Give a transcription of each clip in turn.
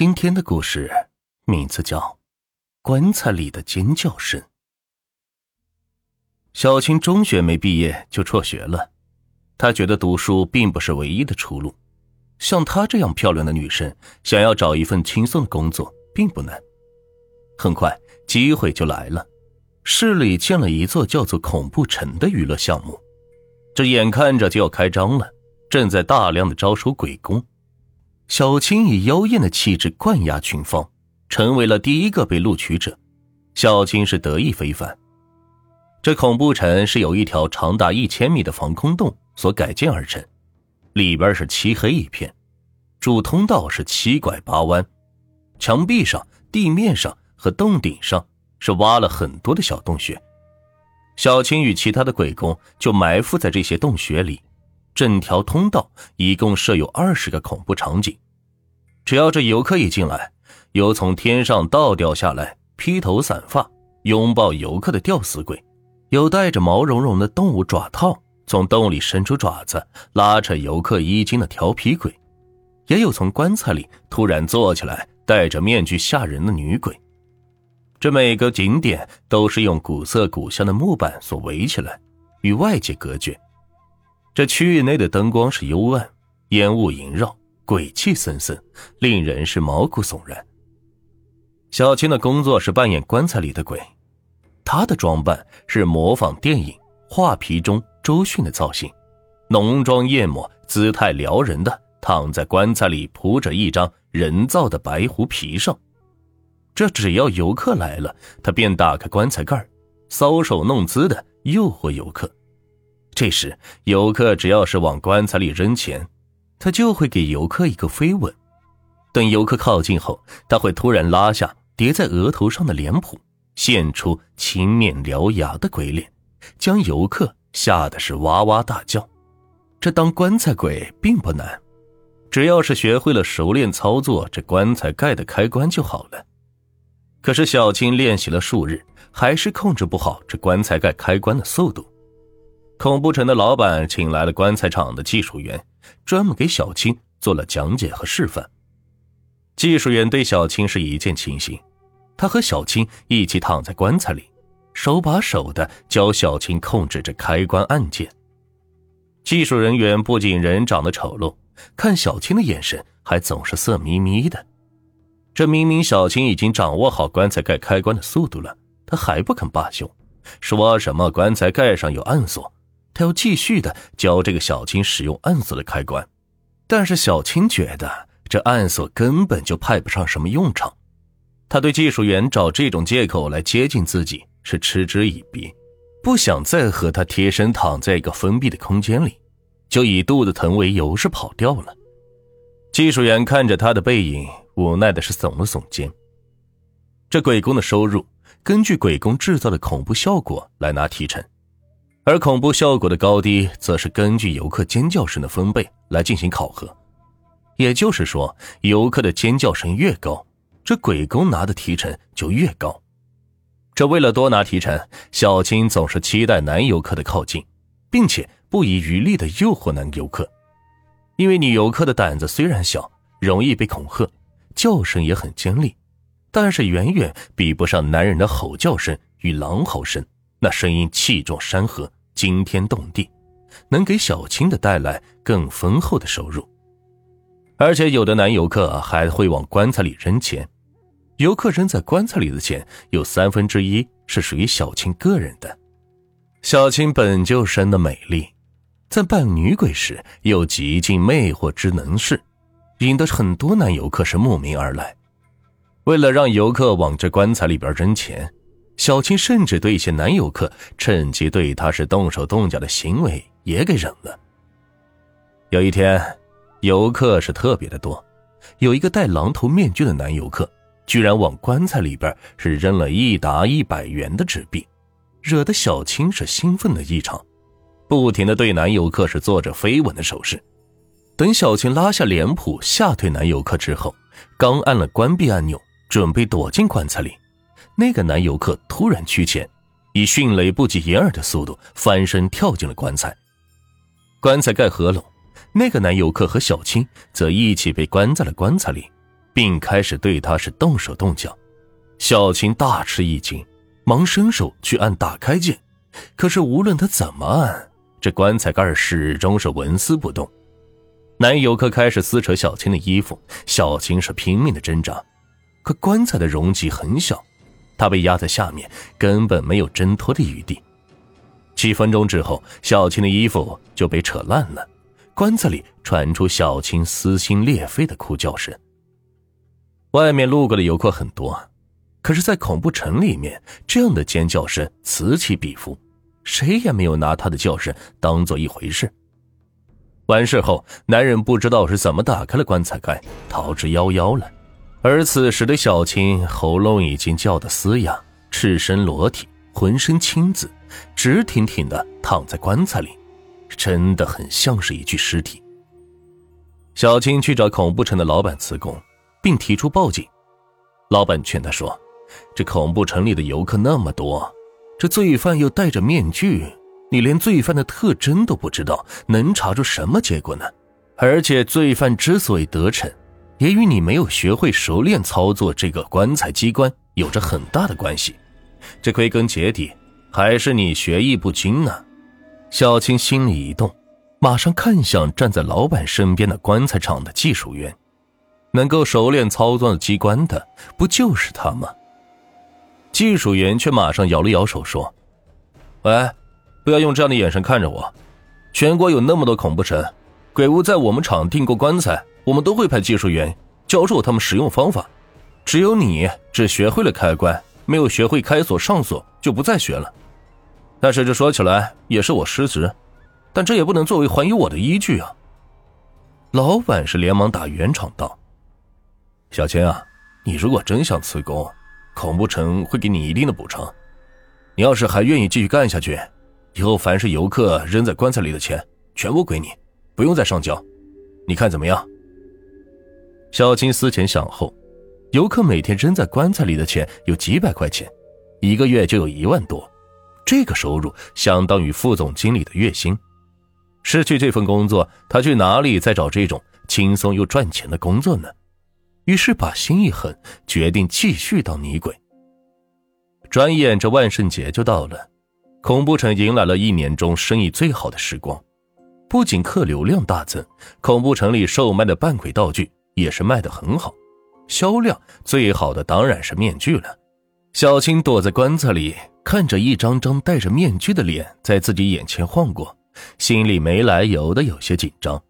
今天的故事名字叫《棺材里的尖叫声》。小青中学没毕业就辍学了，她觉得读书并不是唯一的出路。像她这样漂亮的女生，想要找一份轻松的工作并不难。很快，机会就来了，市里建了一座叫做“恐怖城”的娱乐项目，这眼看着就要开张了，正在大量的招收鬼工。小青以妖艳的气质冠压群芳，成为了第一个被录取者。小青是得意非凡。这恐怖城是由一条长达一千米的防空洞所改建而成，里边是漆黑一片，主通道是七拐八弯，墙壁上、地面上和洞顶上是挖了很多的小洞穴。小青与其他的鬼工就埋伏在这些洞穴里。整条通道一共设有二十个恐怖场景，只要这游客一进来，有从天上倒掉下来、披头散发拥抱游客的吊死鬼，有带着毛茸茸的动物爪套从洞里伸出爪子拉扯游客衣襟的调皮鬼，也有从棺材里突然坐起来戴着面具吓人的女鬼。这每个景点都是用古色古香的木板所围起来，与外界隔绝。这区域内的灯光是幽暗，烟雾萦绕，鬼气森森，令人是毛骨悚然。小青的工作是扮演棺材里的鬼，她的装扮是模仿电影《画皮》中周迅的造型，浓妆艳抹，姿态撩人的躺在棺材里铺着一张人造的白狐皮上。这只要游客来了，他便打开棺材盖，搔首弄姿的诱惑游客。这时，游客只要是往棺材里扔钱，他就会给游客一个飞吻。等游客靠近后，他会突然拉下叠在额头上的脸谱，现出青面獠牙的鬼脸，将游客吓得是哇哇大叫。这当棺材鬼并不难，只要是学会了熟练操作这棺材盖的开关就好了。可是小青练习了数日，还是控制不好这棺材盖开关的速度。恐怖城的老板请来了棺材厂的技术员，专门给小青做了讲解和示范。技术员对小青是一见倾心，他和小青一起躺在棺材里，手把手的教小青控制着开关按键。技术人员不仅人长得丑陋，看小青的眼神还总是色眯眯的。这明明小青已经掌握好棺材盖开关的速度了，他还不肯罢休，说什么棺材盖上有暗锁。他要继续的教这个小青使用暗锁的开关，但是小青觉得这暗锁根本就派不上什么用场。他对技术员找这种借口来接近自己是嗤之以鼻，不想再和他贴身躺在一个封闭的空间里，就以肚子疼为由是跑掉了。技术员看着他的背影，无奈的是耸了耸肩。这鬼工的收入根据鬼工制造的恐怖效果来拿提成。而恐怖效果的高低，则是根据游客尖叫声的分贝来进行考核。也就是说，游客的尖叫声越高，这鬼工拿的提成就越高。这为了多拿提成，小青总是期待男游客的靠近，并且不遗余力的诱惑男游客。因为女游客的胆子虽然小，容易被恐吓，叫声也很尖利，但是远远比不上男人的吼叫声与狼嚎声。那声音气壮山河，惊天动地，能给小青的带来更丰厚的收入。而且有的男游客还会往棺材里扔钱，游客扔在棺材里的钱有三分之一是属于小青个人的。小青本就生的美丽，在扮女鬼时又极尽魅惑之能事，引得很多男游客是慕名而来。为了让游客往这棺材里边扔钱。小青甚至对一些男游客趁机对他是动手动脚的行为也给忍了。有一天，游客是特别的多，有一个戴狼头面具的男游客，居然往棺材里边是扔了一沓一百元的纸币，惹得小青是兴奋的异常，不停的对男游客是做着飞吻的手势。等小青拉下脸谱吓退男游客之后，刚按了关闭按钮，准备躲进棺材里。那个男游客突然趋前，以迅雷不及掩耳的速度翻身跳进了棺材。棺材盖合拢，那个男游客和小青则一起被关在了棺材里，并开始对他是动手动脚。小青大吃一惊，忙伸手去按打开键，可是无论他怎么按，这棺材盖始终是纹丝不动。男游客开始撕扯小青的衣服，小青是拼命的挣扎，可棺材的容积很小，他被压在下面，根本没有挣脱的余地。几分钟之后，小青的衣服就被扯烂了，棺材里传出小青撕心裂肺的哭叫声。外面路过的游客很多，可是，在恐怖城里面，这样的尖叫声此起彼伏，谁也没有拿他的叫声当做一回事。完事后，男人不知道是怎么打开了棺材盖，逃之夭夭了。而此时的小青喉咙已经叫得嘶哑，赤身裸体，浑身青紫，直挺挺的躺在棺材里，真的很像是一具尸体。小青去找恐怖城的老板辞工。并提出报警，老板劝他说：“这恐怖城里的游客那么多，这罪犯又戴着面具，你连罪犯的特征都不知道，能查出什么结果呢？而且罪犯之所以得逞，也与你没有学会熟练操作这个棺材机关有着很大的关系。这归根结底还是你学艺不精呢。”小青心里一动，马上看向站在老板身边的棺材厂的技术员。能够熟练操作机关的，不就是他吗？技术员却马上摇了摇手说：“喂，不要用这样的眼神看着我。全国有那么多恐怖城，鬼屋在我们厂订过棺材，我们都会派技术员教授他们使用方法。只有你只学会了开关，没有学会开锁上锁，就不再学了。但是这说起来也是我失职，但这也不能作为怀疑我的依据啊。”老板是连忙打圆场道。小千啊，你如果真想辞工，恐怖城会给你一定的补偿。你要是还愿意继续干下去，以后凡是游客扔在棺材里的钱，全部归你，不用再上交。你看怎么样？小青思前想后，游客每天扔在棺材里的钱有几百块钱，一个月就有一万多，这个收入相当于副总经理的月薪。失去这份工作，他去哪里再找这种轻松又赚钱的工作呢？于是把心一横，决定继续当女鬼。转眼这万圣节就到了，恐怖城迎来了一年中生意最好的时光，不仅客流量大增，恐怖城里售卖的扮鬼道具也是卖得很好，销量最好的当然是面具了。小青躲在棺材里，看着一张张戴着面具的脸在自己眼前晃过，心里没来由的有些紧张。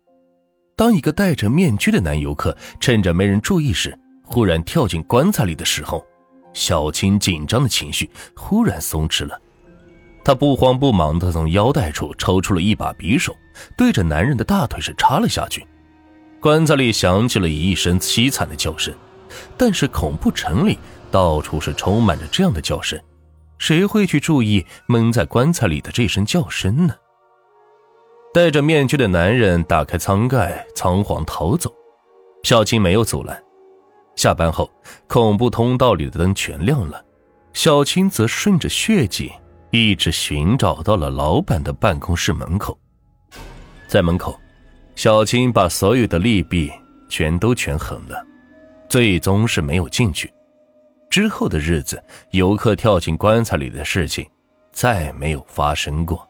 当一个戴着面具的男游客趁着没人注意时，忽然跳进棺材里的时候，小青紧张的情绪忽然松弛了。她不慌不忙地从腰带处抽出了一把匕首，对着男人的大腿是插了下去。棺材里响起了一声凄惨的叫声，但是恐怖城里到处是充满着这样的叫声，谁会去注意闷在棺材里的这声叫声呢？戴着面具的男人打开舱盖，仓皇逃走。小青没有阻拦。下班后，恐怖通道里的灯全亮了，小青则顺着血迹一直寻找到了老板的办公室门口。在门口，小青把所有的利弊全都权衡了，最终是没有进去。之后的日子，游客跳进棺材里的事情再没有发生过。